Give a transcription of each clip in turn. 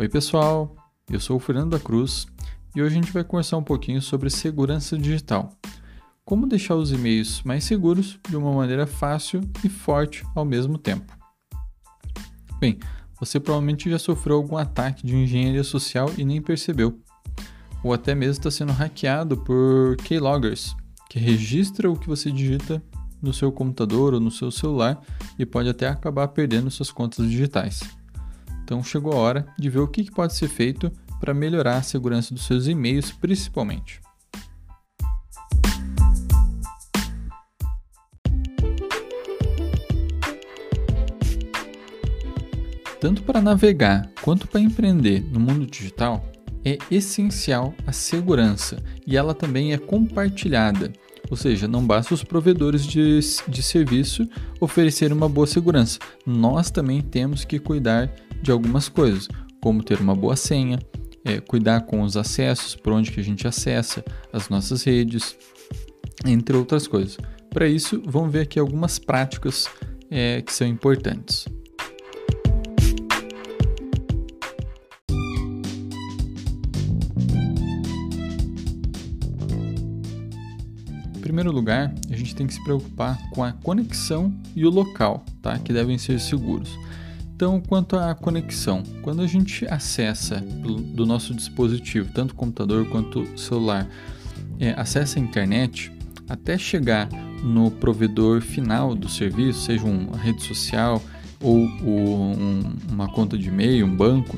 Oi, pessoal. Eu sou o Fernando da Cruz e hoje a gente vai conversar um pouquinho sobre segurança digital. Como deixar os e-mails mais seguros de uma maneira fácil e forte ao mesmo tempo. Bem, você provavelmente já sofreu algum ataque de engenharia social e nem percebeu. Ou até mesmo está sendo hackeado por keyloggers, que registra o que você digita no seu computador ou no seu celular e pode até acabar perdendo suas contas digitais. Então chegou a hora de ver o que pode ser feito para melhorar a segurança dos seus e-mails, principalmente. Tanto para navegar quanto para empreender no mundo digital, é essencial a segurança e ela também é compartilhada. Ou seja, não basta os provedores de, de serviço oferecerem uma boa segurança, nós também temos que cuidar de algumas coisas, como ter uma boa senha, é, cuidar com os acessos, por onde que a gente acessa as nossas redes, entre outras coisas. Para isso, vamos ver aqui algumas práticas é, que são importantes. Primeiro lugar, a gente tem que se preocupar com a conexão e o local, tá? que devem ser seguros. Então, quanto à conexão, quando a gente acessa do nosso dispositivo, tanto computador quanto celular, é, acessa a internet, até chegar no provedor final do serviço, seja uma rede social ou, um, uma conta de e-mail, um banco,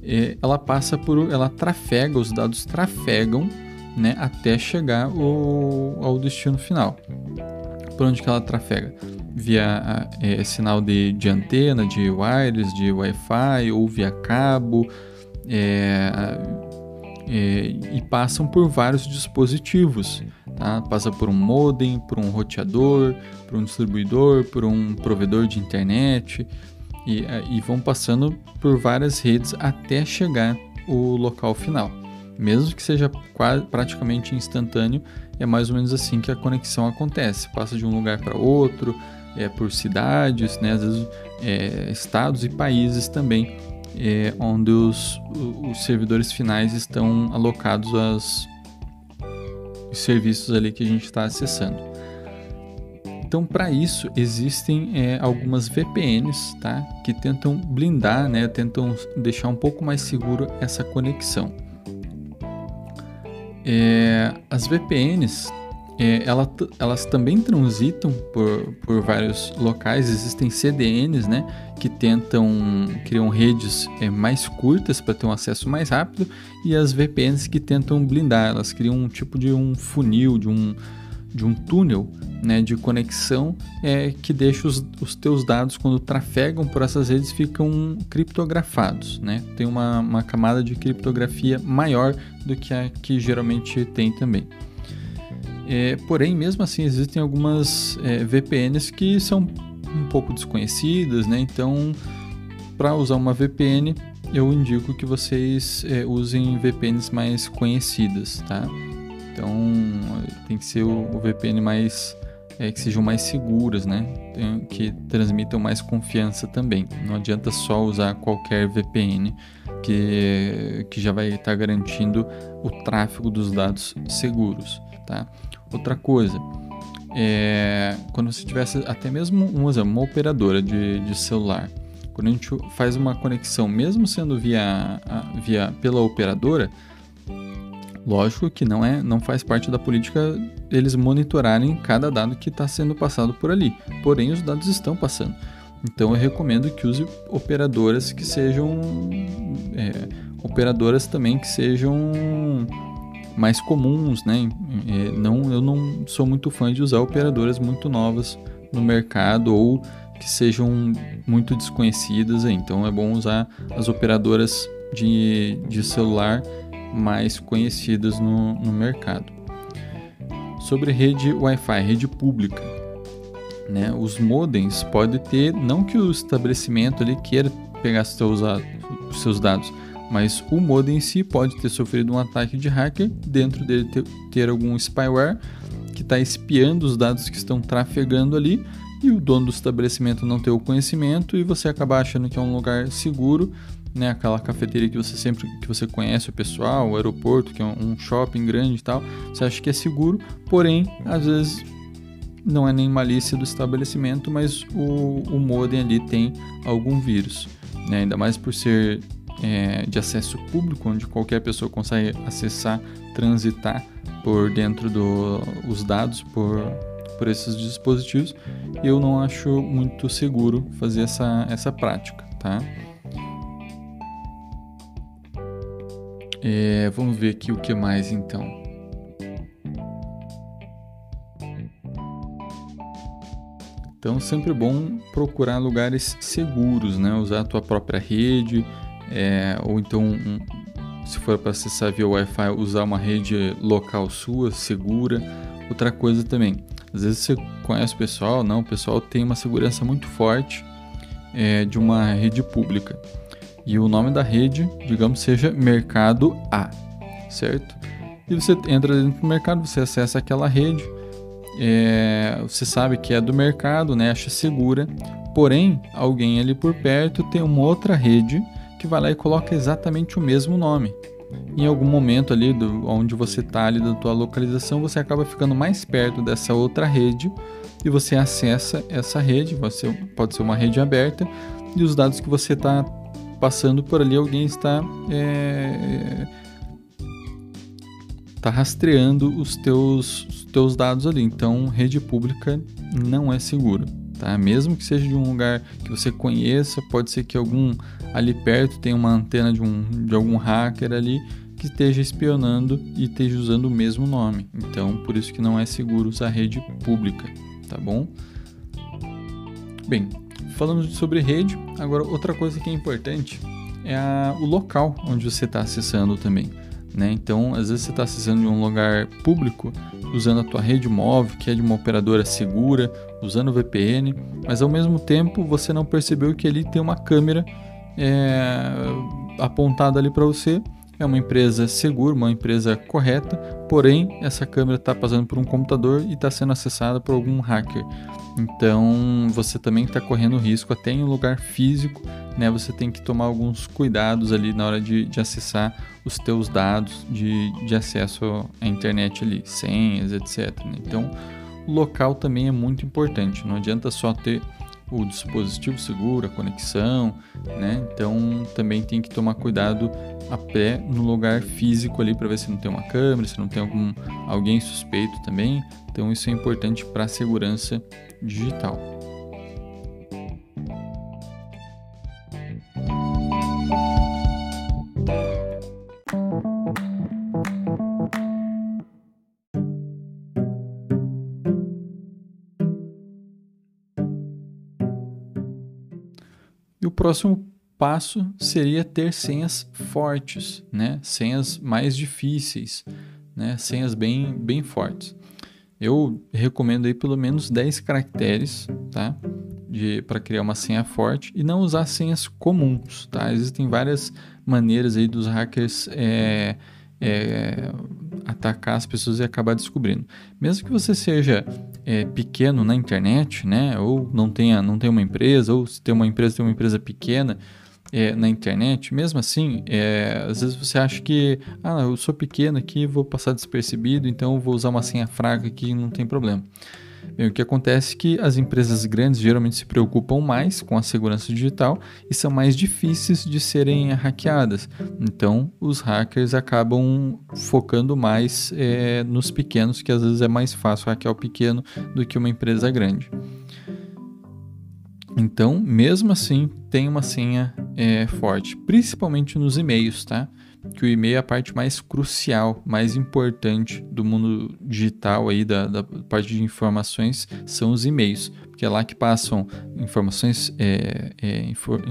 é, ela passa por, ela trafega, os dados trafegam, né, até chegar o, ao destino final. Por onde que ela trafega? via é, sinal de, de antena, de wireless, de Wi-Fi ou via cabo é, é, e passam por vários dispositivos. Tá? Passa por um modem, por um roteador, por um distribuidor, por um provedor de internet e, e vão passando por várias redes até chegar o local final. Mesmo que seja quase, praticamente instantâneo, é mais ou menos assim que a conexão acontece. Passa de um lugar para outro, é, por cidades, né, às vezes é, estados e países também, é, onde os, os servidores finais estão alocados aos serviços ali que a gente está acessando. Então, para isso, existem é, algumas VPNs tá, que tentam blindar, né, tentam deixar um pouco mais seguro essa conexão. É, as VPNs é, ela, elas também transitam por, por vários locais, existem CDNs, né, que tentam, criam redes é, mais curtas para ter um acesso mais rápido, e as VPNs que tentam blindar, elas criam um tipo de um funil, de um, de um túnel né, de conexão é, que deixa os, os teus dados, quando trafegam por essas redes, ficam criptografados, né? Tem uma, uma camada de criptografia maior do que a que geralmente tem também. É, porém, mesmo assim, existem algumas é, VPNs que são um pouco desconhecidas, né? Então, para usar uma VPN, eu indico que vocês é, usem VPNs mais conhecidas, tá? Então, tem que ser o, o VPN mais é, que sejam mais seguras, né? Que transmitam mais confiança também. Não adianta só usar qualquer VPN que, que já vai estar garantindo o tráfego dos dados seguros, tá? Outra coisa, é, quando você tivesse até mesmo um exemplo, uma operadora de, de celular, quando a gente faz uma conexão, mesmo sendo via, via pela operadora, lógico que não é, não faz parte da política eles monitorarem cada dado que está sendo passado por ali. Porém, os dados estão passando. Então, eu recomendo que use operadoras que sejam é, operadoras também que sejam mais comuns, né? É, não, eu não sou muito fã de usar operadoras muito novas no mercado ou que sejam muito desconhecidas. Então é bom usar as operadoras de, de celular mais conhecidas no, no mercado. Sobre rede Wi-Fi, rede pública, né? Os modems podem ter, não que o estabelecimento ali queira pegar seus, seus dados, mas o modem em si pode ter sofrido um ataque de hacker, dentro dele ter, ter algum spyware que está espiando os dados que estão trafegando ali e o dono do estabelecimento não ter o conhecimento e você acabar achando que é um lugar seguro né? Aquela cafeteria que você sempre que você conhece o pessoal, o aeroporto, que é um shopping grande e tal. Você acha que é seguro, porém, às vezes não é nem malícia do estabelecimento, mas o, o modem ali tem algum vírus, né? Ainda mais por ser é, de acesso público, onde qualquer pessoa consegue acessar, transitar por dentro dos do, dados por, por esses dispositivos, eu não acho muito seguro fazer essa, essa prática, tá? É, vamos ver aqui o que mais então. Então, sempre bom procurar lugares seguros, né? Usar a tua própria rede, é, ou então, um, se for para acessar via Wi-Fi, usar uma rede local sua, segura. Outra coisa também, às vezes você conhece o pessoal, não, o pessoal tem uma segurança muito forte é, de uma rede pública. E o nome da rede, digamos, seja Mercado A, certo? E você entra dentro do mercado, você acessa aquela rede, é, você sabe que é do mercado, né? Acha segura. Porém, alguém ali por perto tem uma outra rede que vai lá e coloca exatamente o mesmo nome. Em algum momento ali do, onde você está ali da tua localização, você acaba ficando mais perto dessa outra rede e você acessa essa rede. Você pode ser uma rede aberta e os dados que você está passando por ali, alguém está é, está rastreando os teus, os teus dados ali. Então, rede pública não é seguro, tá? Mesmo que seja de um lugar que você conheça, pode ser que algum ali perto tenha uma antena de, um, de algum hacker ali que esteja espionando e esteja usando o mesmo nome. Então, por isso que não é seguro usar rede pública, tá bom? Bem, falamos sobre rede, agora outra coisa que é importante é a, o local onde você está acessando também. Né? Então, às vezes você está acessando de um lugar público usando a tua rede móvel, que é de uma operadora segura, usando VPN, mas ao mesmo tempo você não percebeu que ali tem uma câmera é, apontada ali para você. É uma empresa segura, uma empresa correta, porém essa câmera está passando por um computador e está sendo acessada por algum hacker. Então você também está correndo risco até em um lugar físico, né? Você tem que tomar alguns cuidados ali na hora de, de acessar os teus dados de, de acesso à internet ali, senhas, etc. Né? Então o local também é muito importante. Não adianta só ter o dispositivo seguro, a conexão, né? Então também tem que tomar cuidado a pé no lugar físico ali para ver se não tem uma câmera, se não tem algum alguém suspeito também. Então isso é importante para a segurança digital. E o próximo passo seria ter senhas fortes, né? Senhas mais difíceis, né? Senhas bem, bem fortes. Eu recomendo aí pelo menos 10 caracteres, tá? Para criar uma senha forte e não usar senhas comuns, tá? Existem várias maneiras aí dos hackers é, é, atacar as pessoas e acabar descobrindo. Mesmo que você seja é, pequeno na internet, né? Ou não tenha, não tenha uma empresa, ou se tem uma empresa, tem uma empresa pequena é, na internet, mesmo assim, é, às vezes você acha que, ah, eu sou pequeno aqui, vou passar despercebido, então vou usar uma senha fraca aqui, não tem problema. Bem, o que acontece é que as empresas grandes geralmente se preocupam mais com a segurança digital e são mais difíceis de serem hackeadas. Então, os hackers acabam focando mais é, nos pequenos, que às vezes é mais fácil hackear o pequeno do que uma empresa grande. Então, mesmo assim, tem uma senha é, forte, principalmente nos e-mails, tá? que o e-mail é a parte mais crucial, mais importante do mundo digital aí, da, da parte de informações, são os e-mails, porque é lá que passam informações é, é, infor,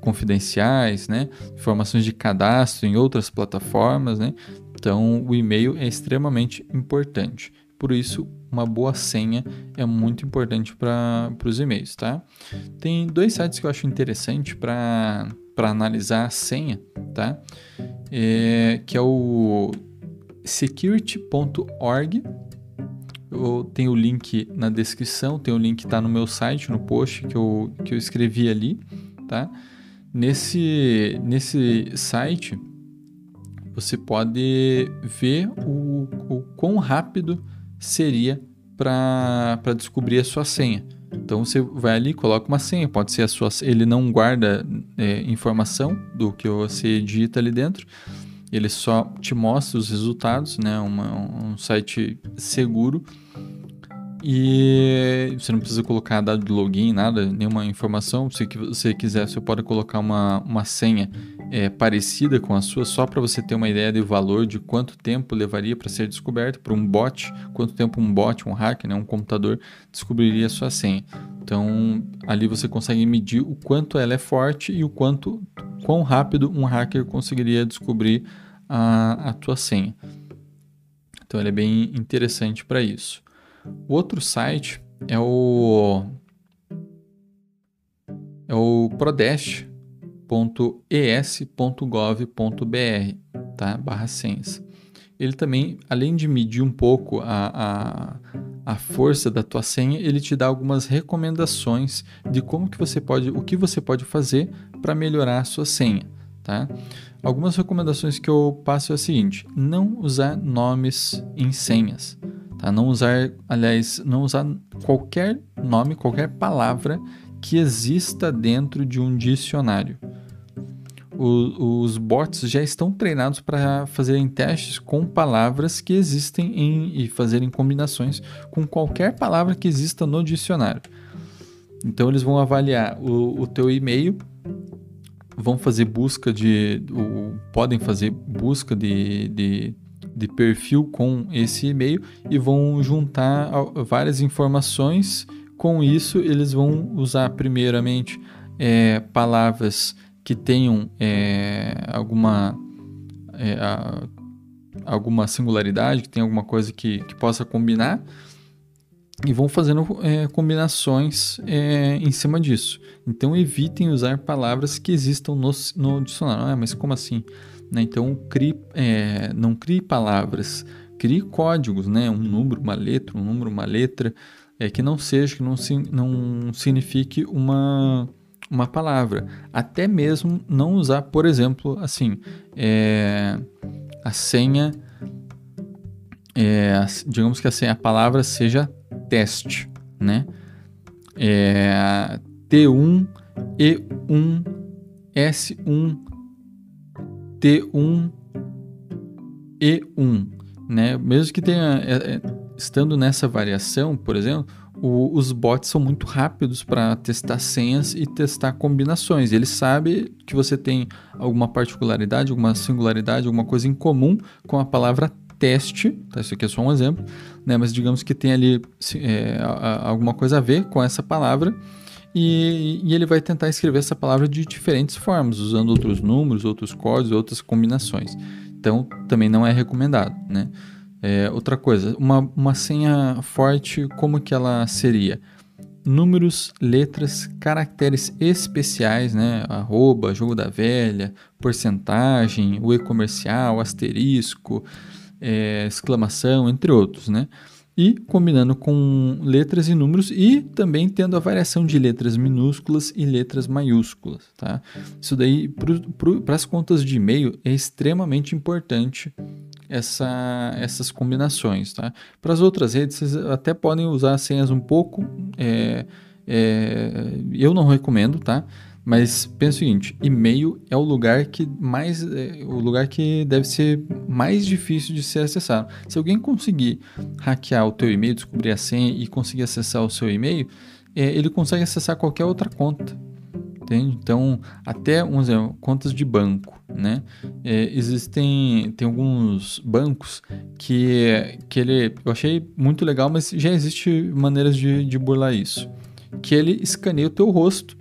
confidenciais, né? informações de cadastro em outras plataformas, né? então o e-mail é extremamente importante. Por isso, uma boa senha é muito importante para os e-mails, tá? Tem dois sites que eu acho interessante para analisar a senha, tá? é, que é o security.org. Eu tenho o link na descrição, tem o link está no meu site, no post que eu, que eu escrevi ali, tá? Nesse, nesse site, você pode ver o, o quão rápido seria para descobrir a sua senha. Então você vai ali, coloca uma senha, pode ser a sua, ele não guarda é, informação do que você digita ali dentro, ele só te mostra os resultados, né? Uma, um site seguro e você não precisa colocar dado de login, nada, nenhuma informação. Se você quiser, você pode colocar uma, uma senha é, parecida com a sua, só para você ter uma ideia de valor de quanto tempo levaria para ser descoberto por um bot, quanto tempo um bot, um hacker, né, um computador descobriria a sua senha. Então, ali você consegue medir o quanto ela é forte e o quanto, quão rápido um hacker conseguiria descobrir a, a tua senha. Então, ele é bem interessante para isso. O outro site é o é o prodest.es.gov.br, tá? Barra senhas. Ele também, além de medir um pouco a, a, a força da tua senha, ele te dá algumas recomendações de como que você pode, o que você pode fazer para melhorar a sua senha, tá? Algumas recomendações que eu passo é o seguinte: não usar nomes em senhas. Tá? Não usar, aliás, não usar qualquer nome, qualquer palavra que exista dentro de um dicionário. O, os bots já estão treinados para fazerem testes com palavras que existem em, e fazerem combinações com qualquer palavra que exista no dicionário. Então eles vão avaliar o, o teu e-mail, vão fazer busca de, podem fazer busca de, de de perfil com esse e-mail e vão juntar várias informações. Com isso, eles vão usar primeiramente é, palavras que tenham é, alguma é, a, alguma singularidade, que tenha alguma coisa que, que possa combinar e vão fazendo é, combinações é, em cima disso. Então evitem usar palavras que existam no, no dicionário. Ah, mas como assim? Né? Então, crie, é, não crie palavras, crie códigos, né? um número, uma letra, um número, uma letra, é, que não seja, que não, não signifique uma, uma palavra. Até mesmo não usar, por exemplo, assim, é, a senha, é, digamos que a, senha, a palavra seja teste, né? É, T1, E1, S1, T1 E1, né? Mesmo que tenha é, é, estando nessa variação, por exemplo, o, os bots são muito rápidos para testar senhas e testar combinações. Ele sabe que você tem alguma particularidade, alguma singularidade, alguma coisa em comum com a palavra teste, tá? isso aqui é só um exemplo, né? mas digamos que tem ali é, alguma coisa a ver com essa palavra e, e, ele vai tentar escrever essa palavra de diferentes formas, usando outros números, outros códigos, outras combinações. Então, também não é recomendado, né? É, outra coisa, uma, uma senha forte, como que ela seria? Números, letras, caracteres especiais, né? Arroba, jogo da velha, porcentagem, o e-comercial, asterisco, é, exclamação, entre outros, né? E combinando com letras e números e também tendo a variação de letras minúsculas e letras maiúsculas, tá? Isso daí para as contas de e-mail é extremamente importante essa, essas combinações, tá? Para as outras redes vocês até podem usar senhas um pouco, é, é, eu não recomendo, tá? Mas pensa o seguinte, e-mail é o lugar que mais é, o lugar que deve ser mais difícil de ser acessado. Se alguém conseguir hackear o teu e-mail, descobrir a senha e conseguir acessar o seu e-mail, é, ele consegue acessar qualquer outra conta. Entende? Então, até vamos contas de banco, né? É, existem tem alguns bancos que, que ele eu achei muito legal, mas já existe maneiras de, de burlar isso. Que ele escaneia o teu rosto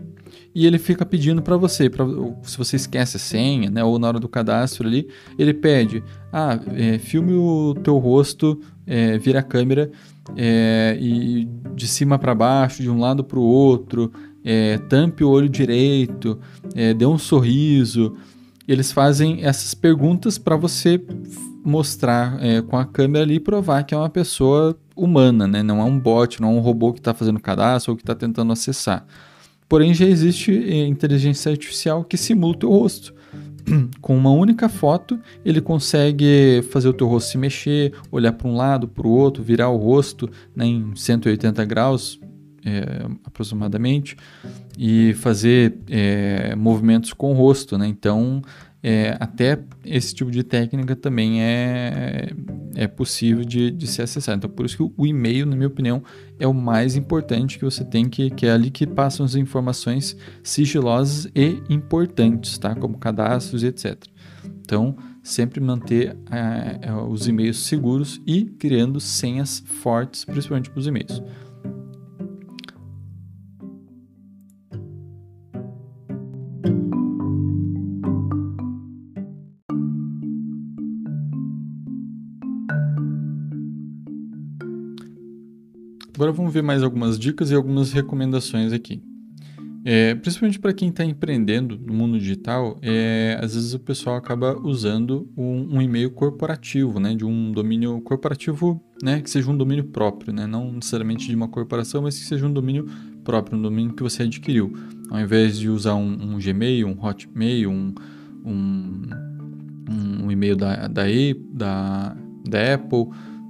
e ele fica pedindo para você, pra, se você esquece a senha, né, ou na hora do cadastro ali, ele pede, ah, é, filme o teu rosto, é, vira a câmera é, e de cima para baixo, de um lado para o outro, é, tampe o olho direito, é, dê um sorriso. Eles fazem essas perguntas para você mostrar é, com a câmera ali e provar que é uma pessoa humana, né? não é um bot, não é um robô que está fazendo cadastro ou que está tentando acessar. Porém, já existe inteligência artificial que simula o teu rosto. Com uma única foto, ele consegue fazer o teu rosto se mexer, olhar para um lado, para o outro, virar o rosto né, em 180 graus, é, aproximadamente, e fazer é, movimentos com o rosto. Né? Então, é, até esse tipo de técnica também é, é possível de, de ser acessado. Então, por isso que o, e-mail, na minha opinião, é o mais importante que você tem que, que é ali que passam as informações sigilosas e importantes, tá? Como cadastros e etc. Então, sempre manter é, os e-mails seguros e criando senhas fortes, principalmente para os e-mails. Agora vamos ver mais algumas dicas e algumas recomendações aqui. É, principalmente para quem está empreendendo no mundo digital, é, às vezes o pessoal acaba usando um, um, e-mail corporativo, né, de um domínio corporativo, né, que seja um domínio próprio, né, não necessariamente de uma corporação, mas que seja um domínio próprio, um domínio que você adquiriu, ao invés de usar um, um Gmail, um Hotmail, um, um, um e-mail da, da, da, da Apple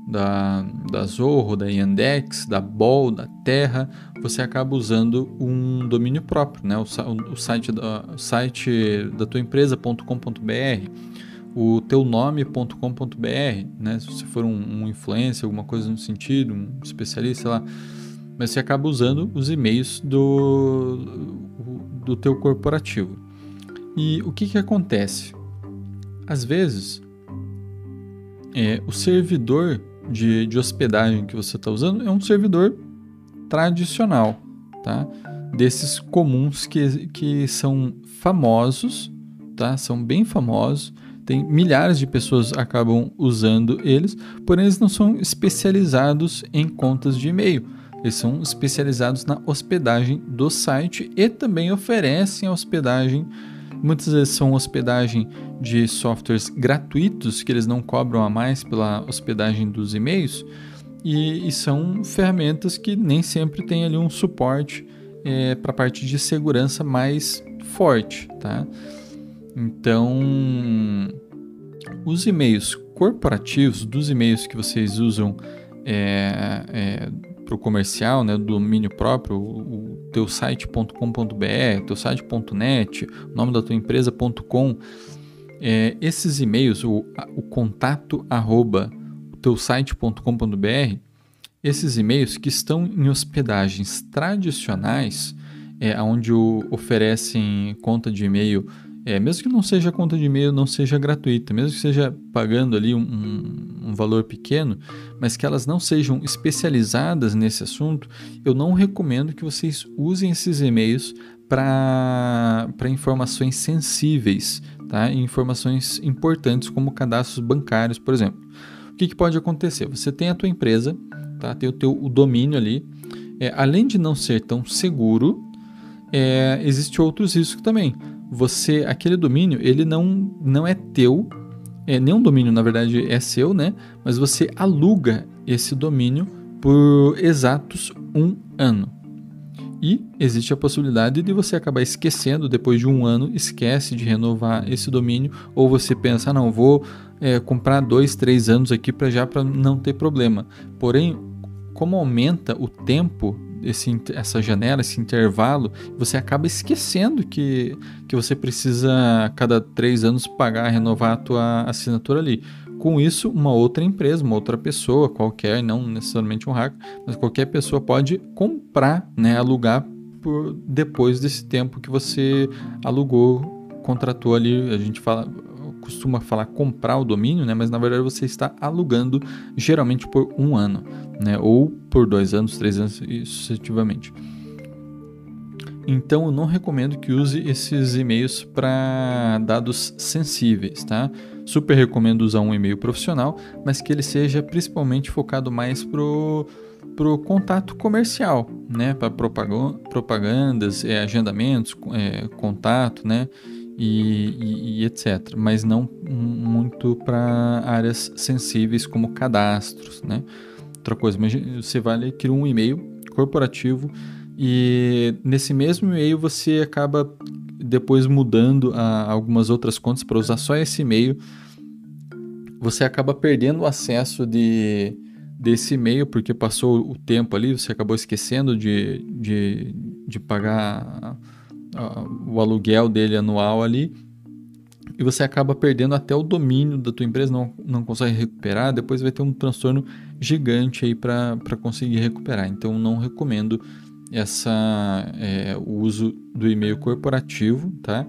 da, da Zorro, da Yandex, da Bol, da Terra, você acaba usando um domínio próprio, né? o, o site, da, o site da tua empresa.com.br, o teu nome.com.br, né? se você for um, um influencer, alguma coisa no sentido, um especialista, sei lá, mas você acaba usando os e-mails do, do teu corporativo. E o que, que acontece? Às vezes, é, o servidor de, de hospedagem que você está usando é um servidor tradicional, tá? Desses comuns que, que são famosos, tá? São bem famosos. Tem milhares de pessoas acabam usando eles, porém eles não são especializados em contas de e-mail. Eles são especializados na hospedagem do site e também oferecem a hospedagem Muitas vezes são hospedagem de softwares gratuitos que eles não cobram a mais pela hospedagem dos e-mails e, e são ferramentas que nem sempre têm ali um suporte é, para a parte de segurança mais forte, tá? Então, os e-mails corporativos, dos e-mails que vocês usam é, é, para o comercial, né, do domínio próprio, o teu site.com.br, teu site.net, o nome da tua empresa.com, é, esses e-mails, o, o contato arroba teu site.com.br, esses e-mails que estão em hospedagens tradicionais, é, onde o, oferecem conta de e-mail é, mesmo que não seja conta de e-mail, não seja gratuita, mesmo que seja pagando ali um, valor pequeno, mas que elas não sejam especializadas nesse assunto, eu não recomendo que vocês usem esses e-mails para informações sensíveis, tá? informações importantes como cadastros bancários, por exemplo. O que, que pode acontecer? Você tem a tua empresa, tá? tem o teu o domínio ali, é, além de não ser tão seguro, é, existe outros riscos também você aquele domínio ele não não é teu, é, nenhum domínio na verdade é seu, né? Mas você aluga esse domínio por exatos um ano. E existe a possibilidade de você acabar esquecendo depois de um ano, esquece de renovar esse domínio, ou você pensa, não, vou é, comprar dois, três anos aqui para já para não ter problema. Porém, como aumenta o tempo esse, essa janela, esse intervalo, você acaba esquecendo que, que você precisa, a cada três anos, pagar, renovar a tua assinatura ali. Com isso, uma outra empresa, uma outra pessoa qualquer, não necessariamente um hacker, mas qualquer pessoa pode comprar, né, alugar por, depois desse tempo que você alugou, contratou ali, a gente fala, costuma falar comprar o domínio, né? Mas na verdade você está alugando geralmente por um ano, né? Ou por dois anos, três anos e sucessivamente. Então eu não recomendo que use esses e-mails para dados sensíveis, tá? Super recomendo usar um e-mail profissional, mas que ele seja principalmente focado mais pro pro contato comercial, né? Para propagandas, é, agendamentos, é, contato, né? E, e, e etc. Mas não muito para áreas sensíveis como cadastros, né? Outra coisa, você vai criar um e-mail corporativo e nesse mesmo e-mail você acaba depois mudando algumas outras contas para usar só esse e-mail. Você acaba perdendo o acesso de, desse e-mail porque passou o tempo ali, você acabou esquecendo de, de, de pagar o aluguel dele anual ali e você acaba perdendo até o domínio da tua empresa, não, não consegue recuperar, depois vai ter um transtorno gigante aí para conseguir recuperar. Então não recomendo essa, é, o uso do e-mail corporativo tá?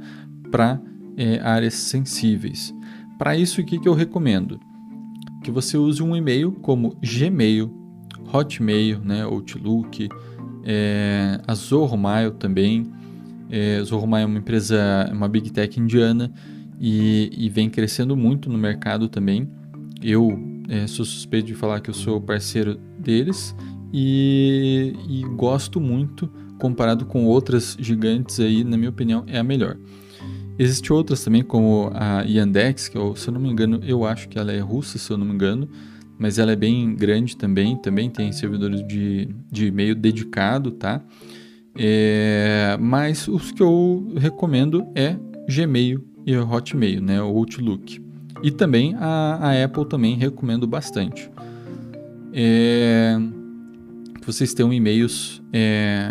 para é, áreas sensíveis. Para isso, o que, que eu recomendo? Que você use um e-mail como Gmail, Hotmail, né, Outlook, é, Zorromail também. É, é uma empresa, uma big tech indiana e, e vem crescendo muito no mercado também. Eu é, sou suspeito de falar que eu sou parceiro deles e, e, gosto muito comparado com outras gigantes aí, na minha opinião, é a melhor. Existem outras também, como a Yandex, que eu, se eu não me engano, eu acho que ela é russa, se eu não me engano, mas ela é bem grande também, também tem servidores de, de e-mail dedicado, tá? É, mas os que eu recomendo é Gmail e Hotmail, né, o Outlook. E também a, a Apple também recomendo bastante. É, vocês tenham e-mails, é,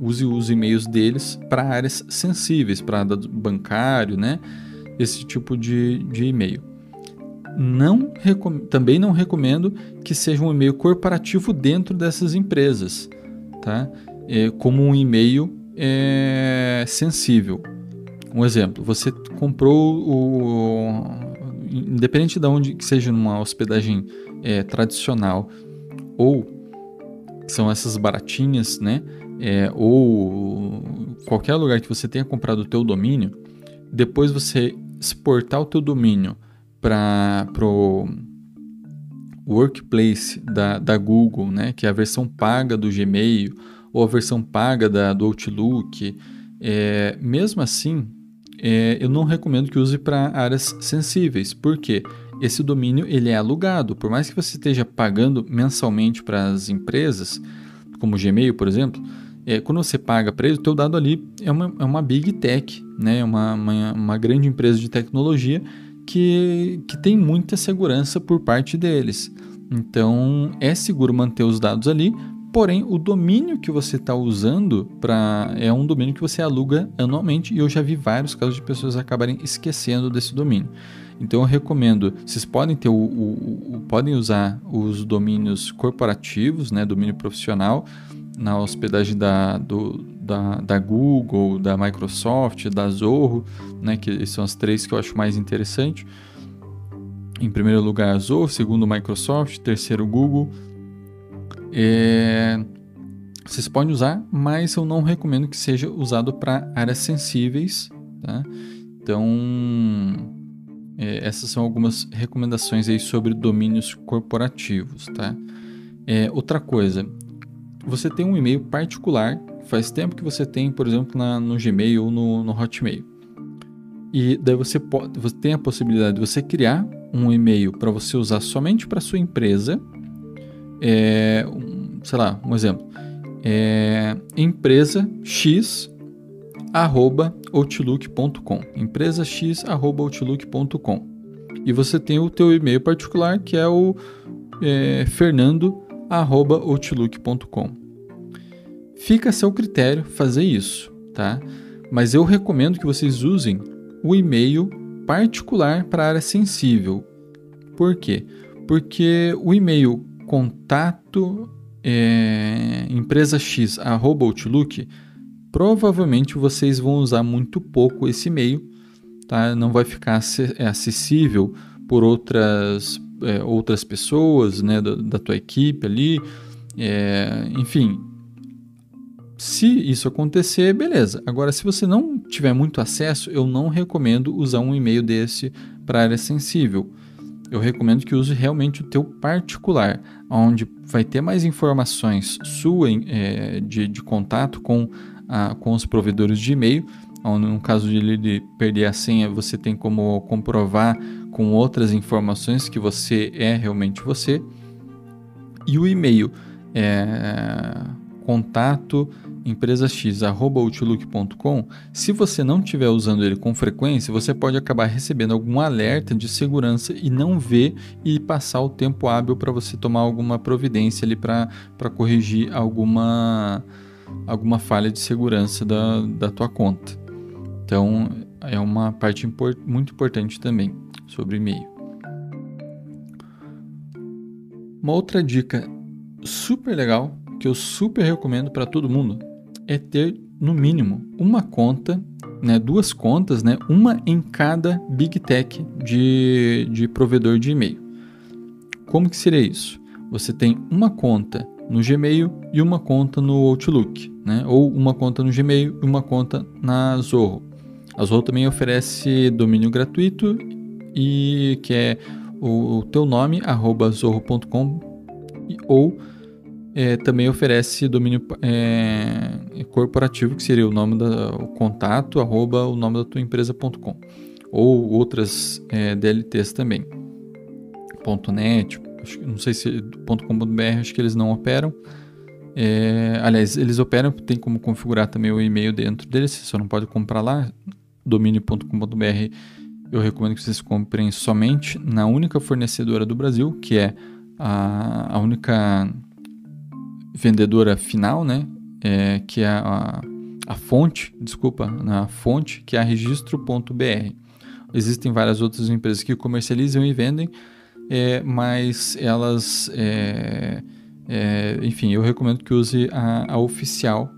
use os e-mails deles para áreas sensíveis, para bancário, né? Esse tipo de, de e-mail. Não também não recomendo que seja um e-mail corporativo dentro dessas empresas, tá? É, como um e-mail é, sensível. Um exemplo, você comprou o. Independente de onde que seja numa hospedagem é, tradicional ou são essas baratinhas, né? É, ou qualquer lugar que você tenha comprado o teu domínio, depois você exportar o teu domínio para o workplace da, da Google, né? Que é a versão paga do Gmail ou a versão paga da, do Outlook, é, mesmo assim é, eu não recomendo que use para áreas sensíveis, porque esse domínio ele é alugado. Por mais que você esteja pagando mensalmente para as empresas, como o Gmail, por exemplo, é, quando você paga para ele, o teu dado ali é uma, é uma big tech, né? uma, uma, uma grande empresa de tecnologia que, que tem muita segurança por parte deles. Então é seguro manter os dados ali, Porém, o domínio que você está usando para é um domínio que você aluga anualmente e eu já vi vários casos de pessoas acabarem esquecendo desse domínio. Então eu recomendo, vocês podem ter o, o, o podem usar os domínios corporativos, né, domínio profissional na hospedagem da, do, da, da Google, da Microsoft, da Zorro, né, que são as três que eu acho mais interessante. Em primeiro lugar, a Zorro, segundo Microsoft, terceiro Google, é, vocês podem usar, mas eu não recomendo que seja usado para áreas sensíveis. Tá? Então, é, essas são algumas recomendações aí sobre domínios corporativos. Tá? É, outra coisa, você tem um e-mail particular, faz tempo que você tem, por exemplo, na, no Gmail ou no, no Hotmail. E daí você, pode, você tem a possibilidade de você criar um e-mail para você usar somente para sua empresa é, um, sei lá, um exemplo, é, empresa x arroba outlook.com, empresa x arroba outlook.com e você tem o teu e-mail particular que é o é, fernando arroba outlook.com. Fica a seu critério fazer isso, tá? Mas eu recomendo que vocês usem o e-mail particular para área sensível. Por quê? Porque o e-mail contato é, empresa X arroba Outlook, provavelmente vocês vão usar muito pouco esse e-mail, tá? Não vai ficar é, acessível por outras, é, outras pessoas, né, da, da tua equipe ali, é, enfim. Se isso acontecer, beleza. Agora, se você não tiver muito acesso, eu não recomendo usar um e-mail desse para área sensível eu recomendo que use realmente o teu particular, onde vai ter mais informações sua é, de, de contato com, a, com os provedores de e-mail, no caso de ele perder a senha, você tem como comprovar com outras informações que você é realmente você. E o e-mail é, contato empresax@outlook.com, se você não estiver usando ele com frequência, você pode acabar recebendo algum alerta de segurança e não ver e passar o tempo hábil para você tomar alguma providência ali para corrigir alguma alguma falha de segurança da, da tua conta. Então, é uma parte import, muito importante também sobre e-mail. Uma outra dica super legal que eu super recomendo para todo mundo é ter no mínimo uma conta, né, duas contas, né, uma em cada Big Tech de, de provedor de e-mail. Como que seria isso? Você tem uma conta no Gmail e uma conta no Outlook, né? ou uma conta no Gmail e uma conta na Zorro. A Zorro também oferece domínio gratuito e que é o, o teu nome arroba zorro.com ou é, também oferece domínio é, corporativo que seria o nome da o contato arroba o nome da tua empresa.com ou outras é, DLTs também .net não sei se .com.br acho que eles não operam. É, aliás, eles operam, tem como configurar também o e-mail dentro deles, você só não pode comprar lá. Domínio.com.br eu recomendo que vocês comprem somente na única fornecedora do Brasil, que é a, a única vendedora final, né? É, que é a, a fonte, desculpa, a fonte, que é a registro.br. Existem várias outras empresas que comercializam e vendem, é, mas elas, é, é, enfim, eu recomendo que use a, a oficial,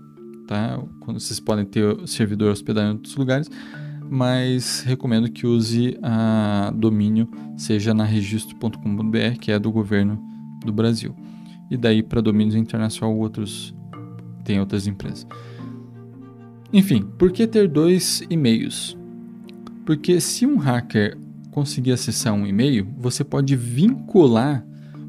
tá? Quando vocês podem ter servidor hospedado em outros lugares, mas recomendo que use a domínio, seja na registro.com.br, que é do governo do Brasil. E daí para domínios internacional outros tem outras empresas. Enfim, por que ter dois e-mails? Porque se um hacker conseguir acessar um e-mail, você pode vincular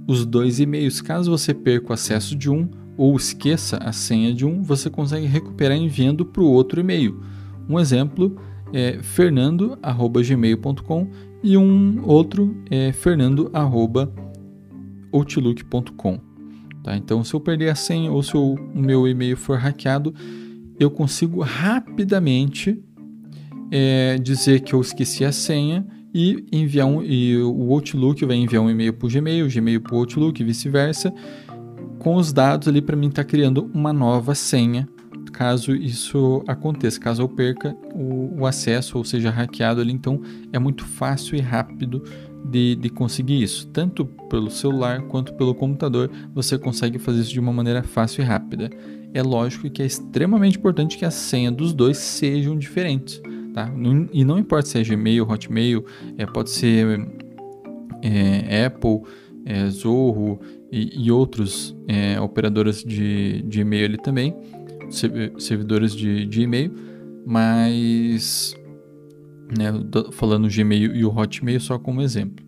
os dois e-mails. Caso você perca o acesso de um ou esqueça a senha de um, você consegue recuperar enviando para o outro e-mail. Um exemplo é fernando@gmail.com e um outro é fernando@outlook.com. Tá? Então, se eu perder a senha ou se o meu e-mail for hackeado, eu consigo rapidamente é, dizer que eu esqueci a senha e enviar um e o Outlook vai enviar um e-mail para o Gmail, o Gmail para o Outlook e vice-versa, com os dados ali para mim estar tá criando uma nova senha caso isso aconteça, caso eu perca o, o, acesso ou seja hackeado ali, então é muito fácil e rápido de, de conseguir isso, tanto pelo celular quanto pelo computador, você consegue fazer isso de uma maneira fácil e rápida. É lógico que é extremamente importante que a senha dos dois sejam diferentes, tá? E não importa se é Gmail, Hotmail, é, pode ser é, Apple, é, Zorro e, e outros é, operadoras de, de e-mail ali também servidores de, de e-mail, mas né, falando o Gmail e o Hotmail só como exemplo.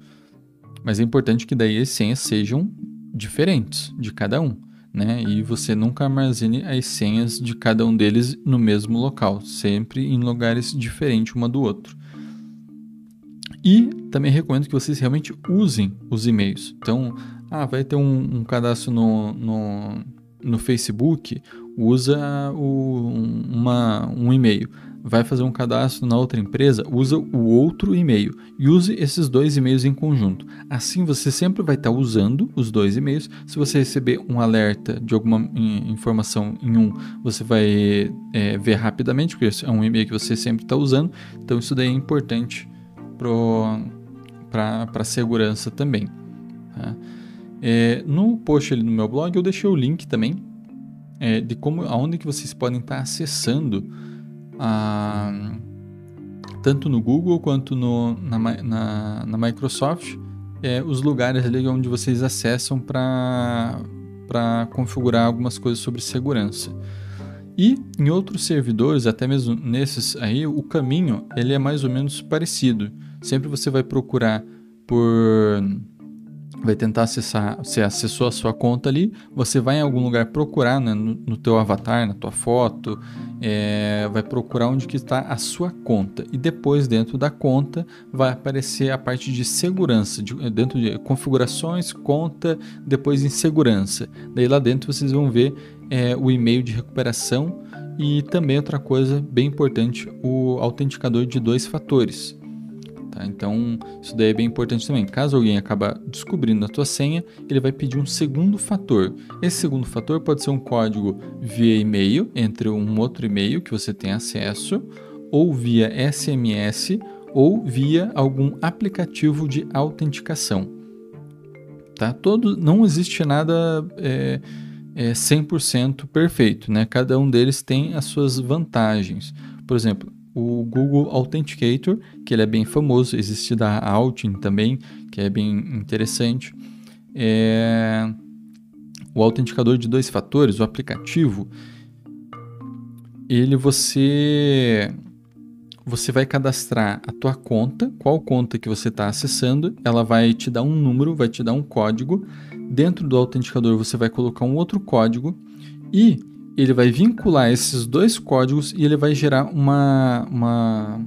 Mas é importante que daí as senhas sejam diferentes de cada um, né? E você nunca armazene as senhas de cada um deles no mesmo local, sempre em lugares diferentes uma do outro. E também recomendo que vocês realmente usem os e-mails. Então, ah, vai ter um, um cadastro no, no, no Facebook, usa o, uma, um e-mail. Vai fazer um cadastro na outra empresa, usa o outro e-mail e use esses dois e-mails em conjunto. Assim você sempre vai estar usando os dois e-mails. Se você receber um alerta de alguma informação em um, você vai é, ver rapidamente, porque é um e-mail que você sempre está usando. Então isso daí é importante para a segurança também. Tá? É, no post ali no meu blog eu deixei o link também é, de como, aonde que vocês podem estar acessando tanto no Google quanto no, na, na, na Microsoft é, os lugares ali onde vocês acessam para configurar algumas coisas sobre segurança. E em outros servidores, até mesmo nesses aí, o caminho ele é mais ou menos parecido. Sempre você vai procurar por vai tentar acessar, você acessou a sua conta ali, você vai em algum lugar procurar né, no, no teu avatar, na tua foto, é, vai procurar onde que está a sua conta e depois dentro da conta vai aparecer a parte de segurança, de, dentro de configurações, conta, depois em segurança. Daí lá dentro vocês vão ver é o e-mail de recuperação e também outra coisa bem importante, o autenticador de dois fatores. Tá? Então, isso daí é bem importante também. Caso alguém acabe descobrindo a tua senha, ele vai pedir um segundo fator. Esse segundo fator pode ser um código via e-mail, entre um outro e-mail que você tem acesso, ou via SMS, ou via algum aplicativo de autenticação. Tá? Todo, não existe nada é, é 100% perfeito. Né? Cada um deles tem as suas vantagens. Por exemplo, o Google Authenticator, que ele é bem famoso, existe da Autin também, que é bem interessante. É... O autenticador de dois fatores, o aplicativo, ele você você vai cadastrar a tua conta, qual conta que você está acessando, ela vai te dar um número, vai te dar um código. Dentro do autenticador você vai colocar um outro código e ele vai vincular esses dois códigos e ele vai gerar uma, uma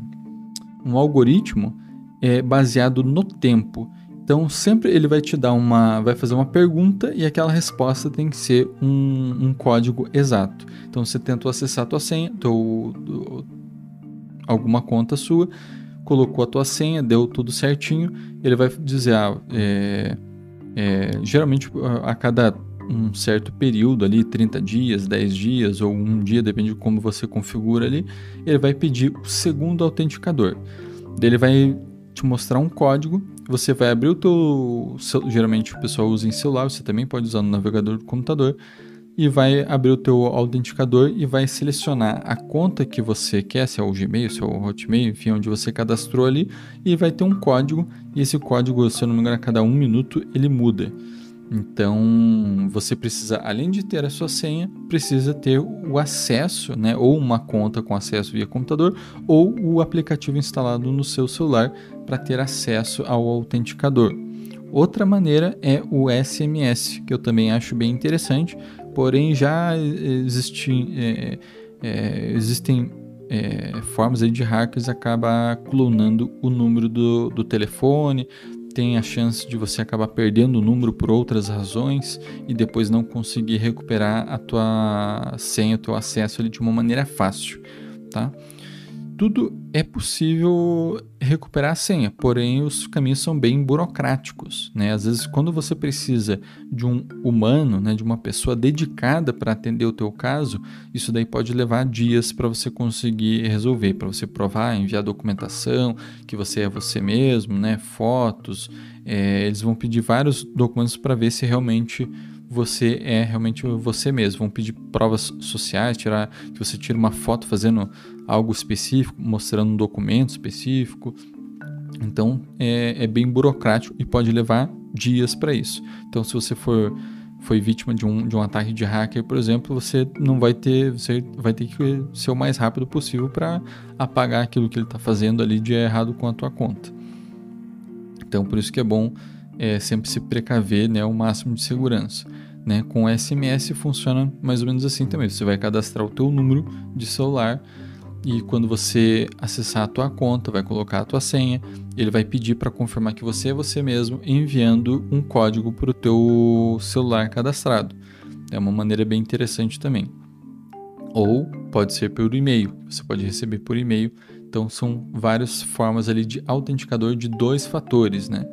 um algoritmo é, baseado no tempo. Então sempre ele vai te dar uma, vai fazer uma pergunta e aquela resposta tem que ser um, um código exato. Então você tentou acessar a tua senha, teu, alguma conta sua, colocou a tua senha, deu tudo certinho, ele vai dizer, ah, é, é, geralmente a cada um certo período ali, 30 dias, 10 dias ou um dia, depende de como você configura ali, ele vai pedir o segundo autenticador. Ele vai te mostrar um código, você vai abrir o teu, geralmente o pessoal usa em celular, você também pode usar no navegador do computador, e vai abrir o teu autenticador e vai selecionar a conta que você quer, se é o Gmail, se é o Hotmail, enfim, onde você cadastrou ali, e vai ter um código, e esse código, se eu não me engano, a cada um minuto ele muda. Então, você precisa, além de ter a sua senha, precisa ter o acesso, né, ou uma conta com acesso via computador, ou o aplicativo instalado no seu celular para ter acesso ao autenticador. Outra maneira é o SMS, que eu também acho bem interessante, porém já existe, é, é, existem é, formas de hackers acabar clonando o número do, do telefone, tem a chance de você acabar perdendo o número por outras razões e depois não conseguir recuperar a tua senha, o teu acesso ali de uma maneira fácil, tá? Tudo é possível recuperar a senha, porém os caminhos são bem burocráticos, né? Às vezes quando você precisa de um humano, né, de uma pessoa dedicada para atender o teu caso, isso daí pode levar dias para você conseguir resolver, para você provar, enviar documentação que você é você mesmo, né, fotos, é, eles vão pedir vários documentos para ver se realmente você é realmente você mesmo. Vão pedir provas sociais, tirar que você tira uma foto fazendo algo específico, mostrando um documento específico. Então é, é bem burocrático e pode levar dias para isso. Então, se você for foi vítima de um, de um ataque de hacker, por exemplo, você não vai ter, você vai ter que ser o mais rápido possível para apagar aquilo que ele está fazendo ali de errado com a tua conta. Então, por isso que é bom é, sempre se precaver, né, o máximo de segurança. Né? Com SMS funciona mais ou menos assim também. Você vai cadastrar o teu número de celular e quando você acessar a tua conta, vai colocar a tua senha, ele vai pedir para confirmar que você é você mesmo, enviando um código para o teu celular cadastrado. É uma maneira bem interessante também. Ou pode ser por e-mail, você pode receber por e-mail. Então são várias formas ali de autenticador de dois fatores, né?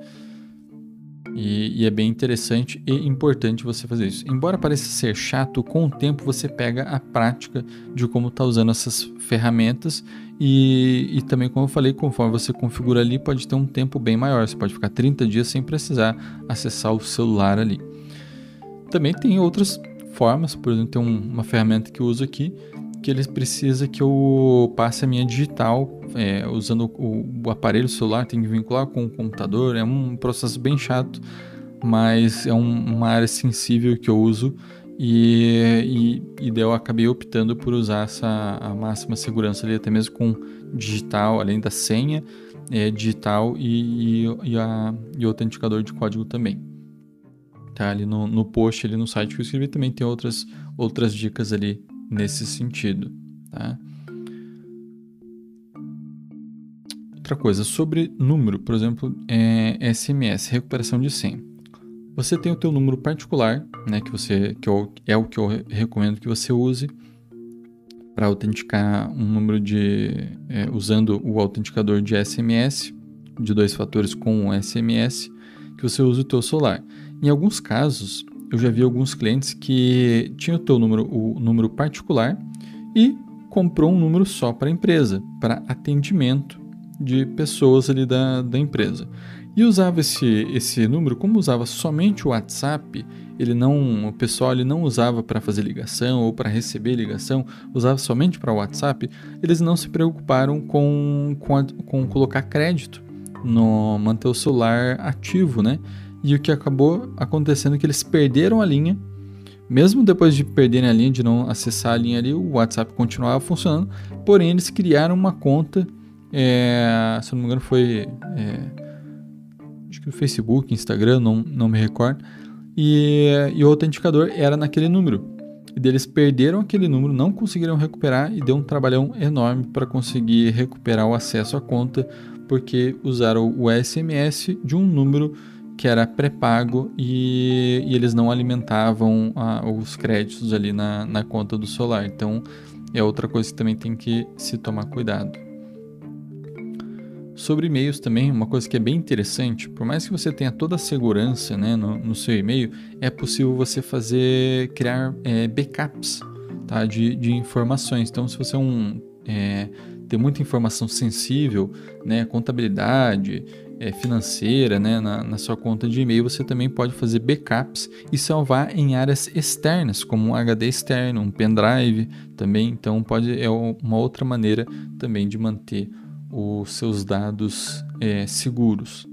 E, e, é bem interessante e importante você fazer isso. Embora pareça ser chato, com o tempo você pega a prática de como está usando essas ferramentas e, e, também, como eu falei, conforme você configura ali, pode ter um tempo bem maior. Você pode ficar 30 dias sem precisar acessar o celular ali. Também tem outras formas, por exemplo, tem um, uma ferramenta que eu uso aqui que ele precisa que eu passe a minha digital é, usando o, o, aparelho celular, tem que vincular com o computador, é um processo bem chato, mas é um, uma área sensível que eu uso e, e, e daí eu acabei optando por usar essa a máxima segurança ali, até mesmo com digital, além da senha, é, digital e, e, a, e autenticador de código também. Tá ali no, no post, ali no site que eu escrevi, também tem outras, outras dicas ali nesse sentido. Tá? Outra coisa, sobre número, por exemplo, é SMS, recuperação de senha. você tem o teu número particular, né, que você que eu, é o que eu recomendo que você use para autenticar um número de é, usando o autenticador de SMS de dois fatores com um SMS que você usa o teu celular. Em alguns casos, eu já vi alguns clientes que tinham o teu número, o número particular e comprou um número só para a empresa, para atendimento de pessoas ali da, da empresa. E usava esse, esse número, como usava somente o WhatsApp, ele não, o pessoal ele não usava para fazer ligação ou para receber ligação, usava somente para o WhatsApp, eles não se preocuparam com, com, a, com colocar crédito no manter o celular ativo, né? E o que acabou acontecendo é que eles perderam a linha. Mesmo depois de perderem a linha, de não acessar a linha ali, o WhatsApp continuava funcionando. Porém, eles criaram uma conta, é, se não me engano, foi é, acho que Facebook, Instagram, não, não me recordo. E, e o autenticador era naquele número. E eles perderam aquele número, não conseguiram recuperar e deu um trabalhão enorme para conseguir recuperar o acesso à conta, porque usaram o SMS de um número que era pré-pago e, e, eles não alimentavam a, os créditos ali na, na conta do celular. Então é outra coisa que também tem que se tomar cuidado. Sobre e-mails também, uma coisa que é bem interessante, por mais que você tenha toda a segurança né, no, no seu e-mail, é possível você fazer, criar é, backups tá, de, de informações. Então, se você é um, é, tem muita informação sensível, né, contabilidade, é, financeira, né, na, na, sua conta de e-mail, você também pode fazer backups e salvar em áreas externas, como um HD externo, um pendrive também. Então, pode é uma outra maneira também de manter os seus dados é, seguros.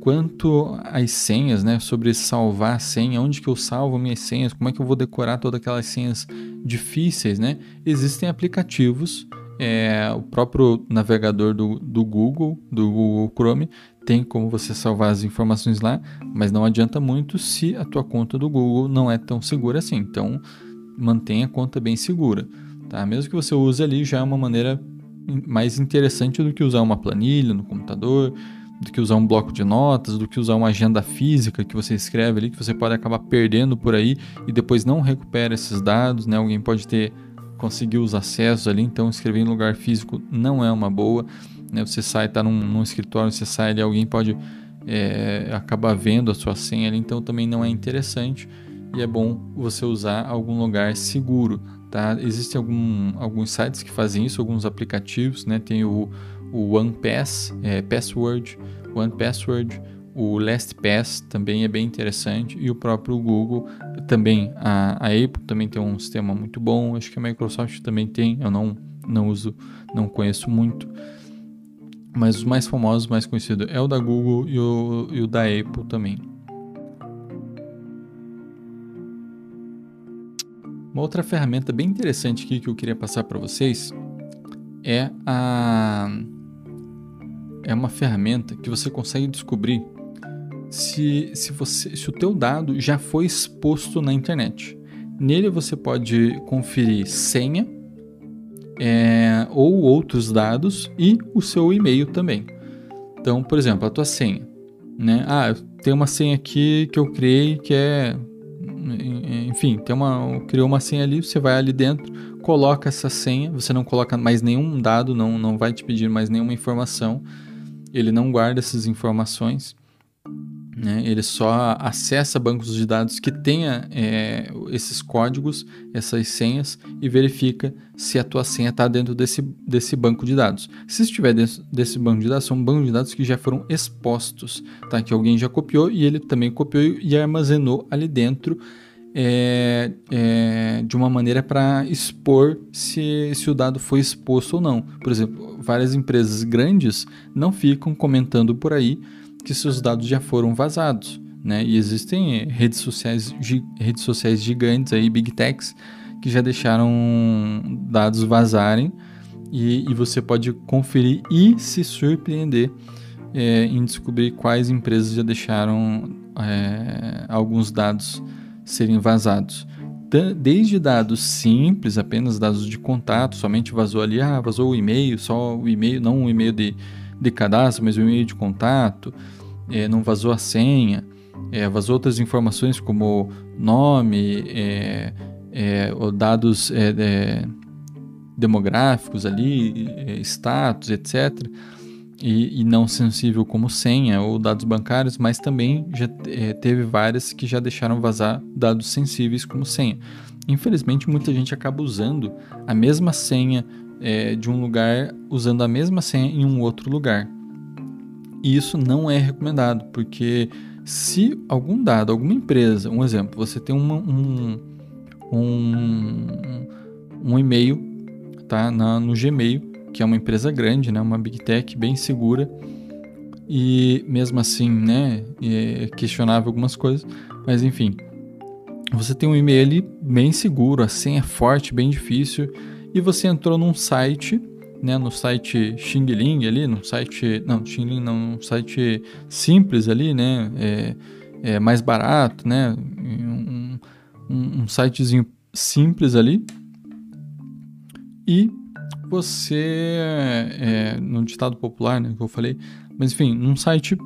Quanto às senhas, né, sobre salvar a senha, onde que eu salvo minhas senhas, como é que eu vou decorar todas aquelas senhas difíceis, né? Existem aplicativos, é, o próprio navegador do, do Google, do Google Chrome, tem como você salvar as informações lá, mas não adianta muito se a tua conta do Google não é tão segura assim. Então, mantenha a conta bem segura, tá? Mesmo que você use ali, já é uma maneira mais interessante do que usar uma planilha no computador, do que usar um bloco de notas, do que usar uma agenda física que você escreve ali, que você pode acabar perdendo por aí e depois não recupera esses dados, né? Alguém pode ter conseguiu os acessos ali, então escrever em lugar físico não é uma boa. Né? Você sai, está num, num, escritório, você sai ali, alguém pode é, acabar vendo a sua senha ali, então também não é interessante e é bom você usar algum lugar seguro. Tá? Existem algum, alguns sites que fazem isso, alguns aplicativos, né? Tem o, o OnePass, é, Password, OnePassword, o LastPass também é bem interessante e o próprio Google também, a, a Apple também tem um sistema muito bom, acho que a Microsoft também tem, eu não, não uso, não conheço muito, mas os mais famosos, mais conhecidos é o da Google e o, e o da Apple também. Uma outra ferramenta bem interessante aqui que eu queria passar para vocês é a é uma ferramenta que você consegue descobrir se, se, você, se o teu dado já foi exposto na internet. Nele você pode conferir senha é, ou outros dados e o seu e-mail também. Então, por exemplo, a tua senha. Né? Ah, tem uma senha aqui que eu criei que é enfim, tem uma, criou uma senha ali, você vai ali dentro, coloca essa senha, você não coloca mais nenhum dado, não, não vai te pedir mais nenhuma informação, ele não guarda essas informações, né? ele só acessa bancos de dados que tenha é, esses códigos, essas senhas e verifica se a tua senha está dentro desse, desse banco de dados. Se estiver dentro desse banco de dados, são bancos de dados que já foram expostos, tá? que alguém já copiou e ele também copiou e armazenou ali dentro é, é, de uma maneira para expor se, se o dado foi exposto ou não. Por exemplo, várias empresas grandes não ficam comentando por aí que seus dados já foram vazados. Né? E existem redes sociais, redes sociais gigantes aí, big techs, que já deixaram dados vazarem e, e você pode conferir e se surpreender é, em descobrir quais empresas já deixaram é, alguns dados serem vazados. Desde dados simples, apenas dados de contato, somente vazou ali, ah, vazou o e-mail, só o e-mail, não o e-mail de, de cadastro, mas o e-mail de contato, é, não vazou a senha, é, vazou outras informações como nome, é, é, dados é, é, demográficos ali, é, status, etc. E, e, não sensível como senha ou dados bancários, mas também já teve várias que já deixaram vazar dados sensíveis como senha. Infelizmente, muita gente acaba usando a mesma senha de um lugar, usando a mesma senha em um outro lugar. E isso não é recomendado, porque se algum dado, alguma empresa, um exemplo, você tem uma, um, um, um e-mail tá, na, no Gmail, que é uma empresa grande, né, uma big tech bem segura, e mesmo assim, né, é questionável algumas coisas, mas enfim, você tem um e-mail ali bem seguro, a senha é forte, bem difícil, e você entrou num site né, no site Xing Ling ali, no site, não, Xing Ling não, um site simples ali, né, é, é mais barato, né, um, um, um sitezinho simples ali, e você, é, no ditado popular, né, que eu falei, mas enfim, num site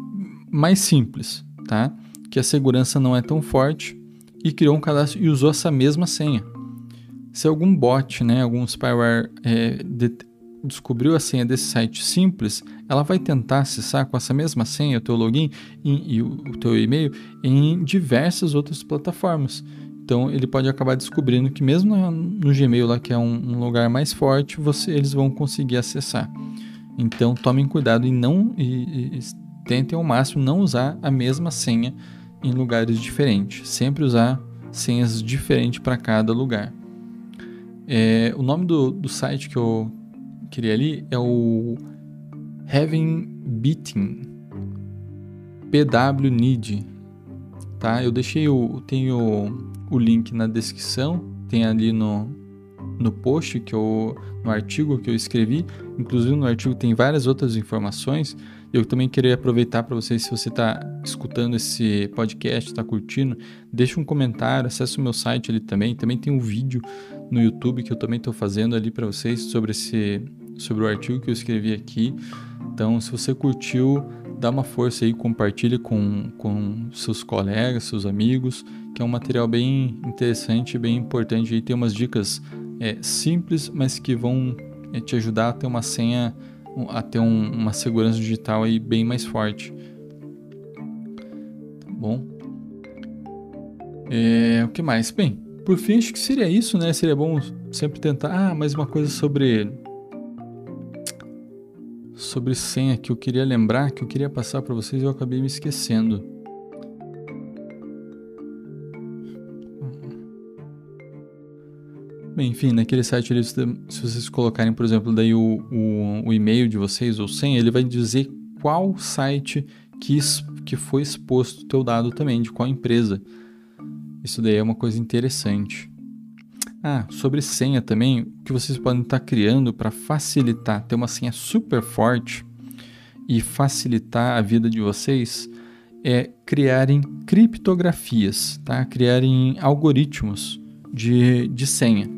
mais simples, tá, que a segurança não é tão forte, e criou um cadastro e usou essa mesma senha. Se algum bot, né, algum spyware é, descobriu a senha desse site simples, ela vai tentar acessar com essa mesma senha o teu login e, e o, teu e-mail em diversas outras plataformas. Então ele pode acabar descobrindo que mesmo no, no Gmail lá que é um, um, lugar mais forte, você, eles vão conseguir acessar. Então tomem cuidado e não e, e tentem ao máximo não usar a mesma senha em lugares diferentes. Sempre usar senhas diferentes para cada lugar. É, o nome do, do site que eu, queria ali é o Heaven Beating PW Need, tá? Eu deixei o tenho o link na descrição, tem ali no no post que eu no artigo que eu escrevi, inclusive no artigo tem várias outras informações. Eu também queria aproveitar para vocês, se você está escutando esse podcast, está curtindo, deixa um comentário, acesse o meu site ali também. Também tem um vídeo no YouTube que eu também estou fazendo ali para vocês sobre esse sobre o artigo que eu escrevi aqui. Então, se você curtiu, dá uma força aí, compartilhe com, com seus colegas, seus amigos, que é um material bem interessante, bem importante. E tem umas dicas é, simples, mas que vão é, te ajudar a ter uma senha, a ter um, uma segurança digital aí bem mais forte. Tá bom? É, o que mais? Bem, por fim, acho que seria isso, né? Seria bom sempre tentar. Ah, mais uma coisa sobre sobre senha que eu queria lembrar, que eu queria passar para vocês e eu acabei me esquecendo. Bem, enfim, naquele site ali, se vocês colocarem, por exemplo, daí o, o, o e-mail de vocês ou senha, ele vai dizer qual site que, que foi exposto o teu dado também, de qual empresa. Isso daí é uma coisa interessante. Ah, sobre senha também, o que vocês podem estar criando para facilitar, ter uma senha super forte e facilitar a vida de vocês é criarem criptografias, tá? Criarem algoritmos de, de senha.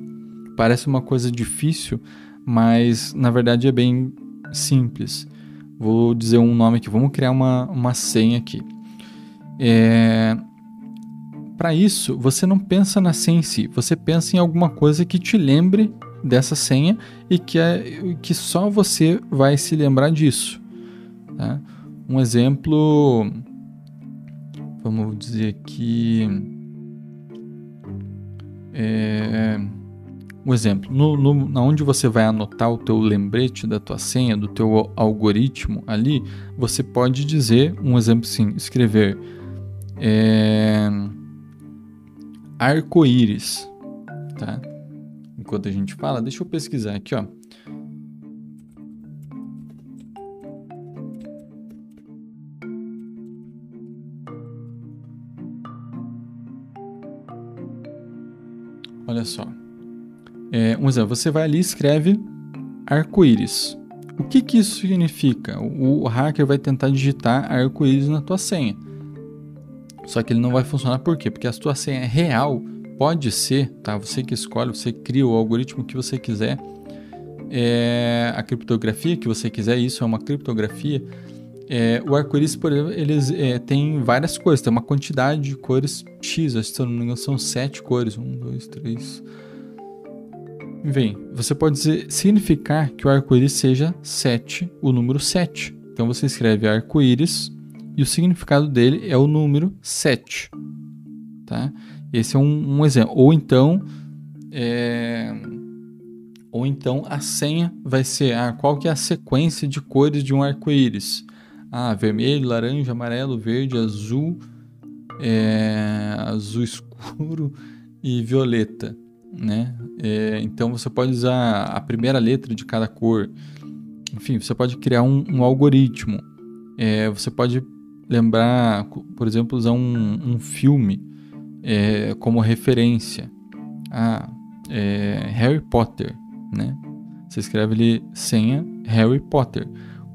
Parece uma coisa difícil, mas na verdade é bem simples. Vou dizer um nome aqui, vamos criar uma, uma senha aqui. É, para isso, você não pensa na senha em si, você pensa em alguma coisa que te lembre dessa senha e que, é, que só você vai se lembrar disso. Tá? Um exemplo, vamos dizer que. É, um exemplo, no, no, onde você vai anotar o teu lembrete da tua senha, do teu algoritmo ali, você pode dizer, um exemplo assim, escrever é, arco-íris, tá? Enquanto a gente fala, deixa eu pesquisar aqui, ó. Olha só. É, exemplo, você vai ali e escreve arco-íris. O que, que isso significa? O, o hacker vai tentar digitar arco-íris na tua senha. Só que ele não vai funcionar por quê? Porque a sua senha real pode ser, tá? Você que escolhe, você cria o algoritmo que você quiser, é, a criptografia que você quiser, isso é uma criptografia, É, o arco-íris, por exemplo, eles é, tem várias cores, tem uma quantidade de cores X, acho que se eu não me engano são sete cores. Um, dois, três. Vem, você pode dizer, significar que o arco-íris seja 7, o número 7. Então você escreve arco-íris e o significado dele é o número 7. Tá? Esse é um, um exemplo. Ou então, é... ou então a senha vai ser ah, qual que é a sequência de cores de um arco-íris. Ah, vermelho, laranja, amarelo, verde, azul, é... azul escuro e violeta né? É, então você pode usar a primeira letra de cada cor. Enfim, você pode criar um, um algoritmo. É, você pode lembrar, por exemplo, usar um, um filme é, como referência. Ah, é, Harry Potter, né? Você escreve ali senha Harry Potter.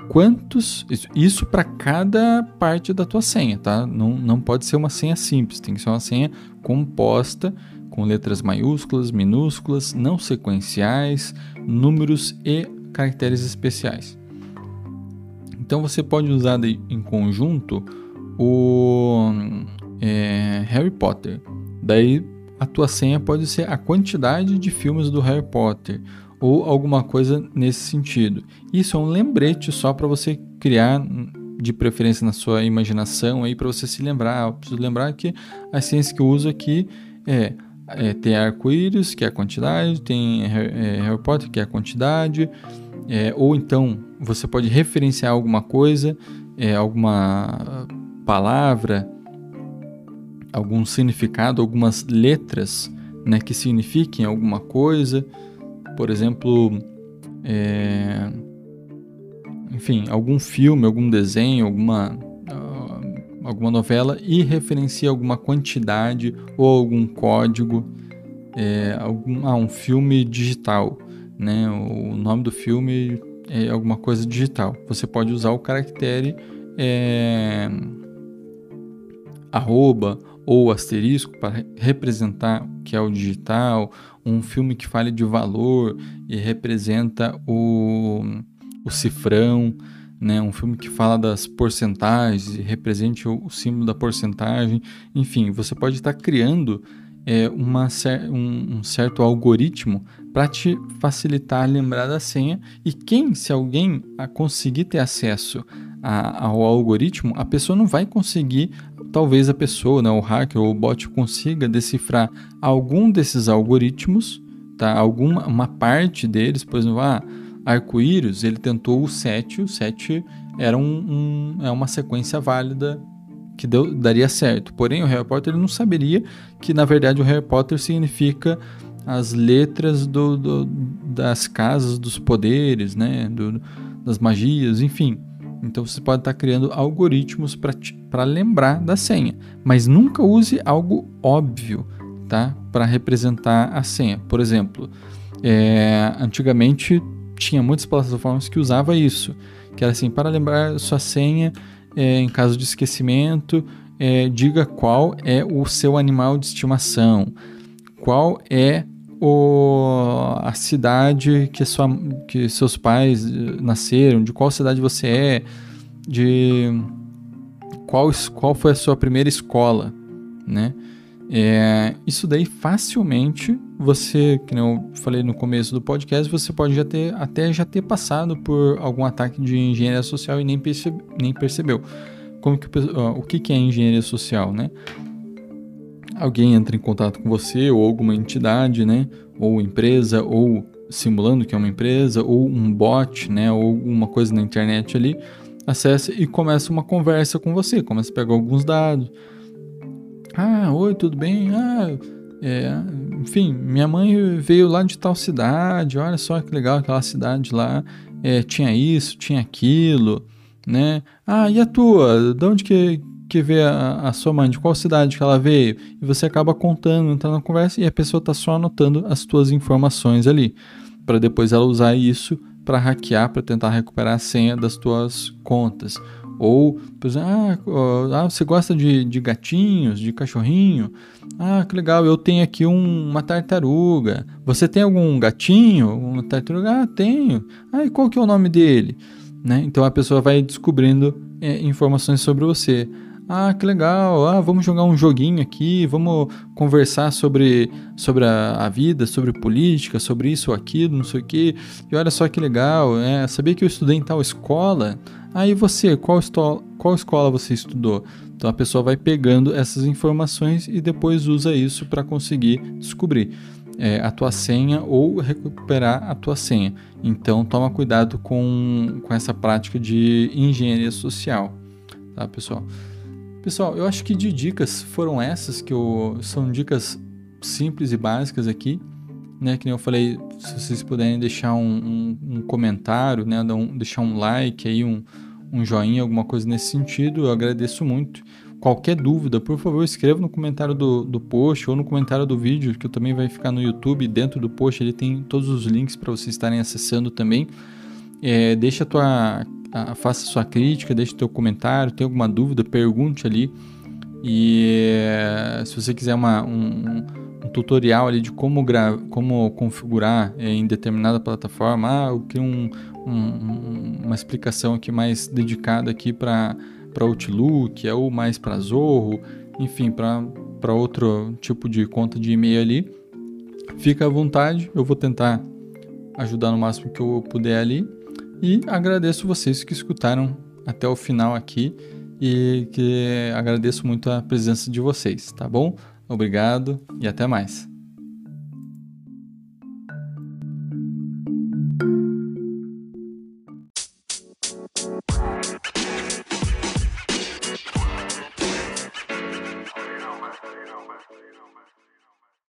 Quantos. Isso, isso para cada parte da tua senha, tá? Não, não pode ser uma senha simples, tem que ser uma senha composta com letras maiúsculas, minúsculas, não sequenciais, números e caracteres especiais. Então você pode usar em conjunto o é, Harry Potter. Daí a tua senha pode ser a quantidade de filmes do Harry Potter ou alguma coisa nesse sentido. Isso é um lembrete só para você criar de preferência na sua imaginação aí para você se lembrar. Eu preciso lembrar que a ciência que eu uso aqui é é, tem arco-íris, que é a quantidade, tem é, Harry Potter, que é a quantidade, é, ou então você pode referenciar alguma coisa, é, alguma palavra, algum significado, algumas letras né, que signifiquem alguma coisa, por exemplo, é, enfim, algum filme, algum desenho, alguma alguma novela e referencia alguma quantidade ou algum código, é, algum, ah, um filme digital, né? O nome do filme é alguma coisa digital. Você pode usar o caractere é, arroba ou asterisco para representar que é o digital, um filme que fale de valor e representa o, o cifrão né? Um filme que fala das porcentagens, represente o, o símbolo da porcentagem, enfim, você pode estar criando é, uma, um, um certo algoritmo para te facilitar lembrar da senha e quem, se alguém conseguir ter acesso a, ao algoritmo, a pessoa não vai conseguir, talvez a pessoa, né, o hacker ou o bot consiga decifrar algum desses algoritmos, tá? Alguma uma parte deles, por exemplo, ah, Arco-Íris, ele tentou o 7, o 7 era um, um, é uma sequência válida que deu, daria certo. Porém, o Harry Potter ele não saberia que, na verdade, o Harry Potter significa as letras do, do, das casas dos poderes, né? Do, das magias, enfim. Então você pode estar criando algoritmos para lembrar da senha, mas nunca use algo óbvio, tá? Para representar a senha. Por exemplo, é, antigamente tinha muitas plataformas que usava isso, que era assim, para lembrar sua senha é, em caso de esquecimento, é, diga qual é o seu animal de estimação, qual é o, a cidade que, sua, que seus pais eh, nasceram, de qual cidade você é, de qual, qual foi a sua primeira escola, né? É, isso daí facilmente você, que eu falei no começo do podcast, você pode já ter, até já ter passado por algum ataque de engenharia social e nem, nem percebeu. Como que, o que, que é engenharia social, né? Alguém entra em contato com você ou alguma entidade, né? Ou empresa, ou simulando que é uma empresa, ou um bot, né? Ou alguma coisa na internet ali, acessa e começa uma conversa com você, começa a pegar alguns dados ah, oi, tudo bem? Ah, é, enfim, minha mãe veio lá de tal cidade, olha só que legal aquela cidade lá, é, tinha isso, tinha aquilo, né? Ah, e a tua? De onde que, que veio a, a, sua mãe? De qual cidade que ela veio? E você acaba contando, entrando na conversa e a pessoa está só anotando as tuas informações ali, para depois ela usar isso para hackear, para tentar recuperar a senha das tuas contas. Ou, ah, ah, você gosta de, de gatinhos, de cachorrinho? Ah, que legal, eu tenho aqui um, uma tartaruga. Você tem algum gatinho? Uma tartaruga? Ah, tenho. Ah, e qual que é o nome dele? né? Então a pessoa vai descobrindo é, informações sobre você. Ah, que legal. Ah, vamos jogar um joguinho aqui, vamos conversar sobre, sobre a, a vida, sobre política, sobre isso ou aquilo, não sei o quê. E olha só que legal, é, sabia que eu estudei em tal escola? Ah, e você, qual, qual escola você estudou? Então a pessoa vai pegando essas informações e depois usa isso para conseguir descobrir é, a tua senha ou recuperar a tua senha. Então toma cuidado com, com essa prática de engenharia social, tá pessoal? Pessoal, eu acho que de dicas foram essas que eu, são dicas simples e básicas aqui, né? Que nem eu falei, se vocês puderem deixar um, um, um comentário, né? Deixar um like aí, um, um joinha, alguma coisa nesse sentido, eu agradeço muito. Qualquer dúvida, por favor, escreva no comentário do, do post ou no comentário do vídeo, que também vai ficar no YouTube. Dentro do post ele tem todos os links para vocês estarem acessando também. É, deixa a tua, faça sua crítica, deixe teu comentário, tem alguma dúvida, pergunte ali. E é, se você quiser uma, um, um, tutorial ali de como, como configurar é, em determinada plataforma, ah, eu queria um, uma explicação aqui mais dedicada aqui para Outlook, ou mais para Zorro, enfim, para outro tipo de conta de e-mail ali. Fica à vontade, eu vou tentar ajudar no máximo que eu puder ali. E agradeço vocês que escutaram até o final aqui e que agradeço muito a presença de vocês, tá bom? Obrigado e até mais.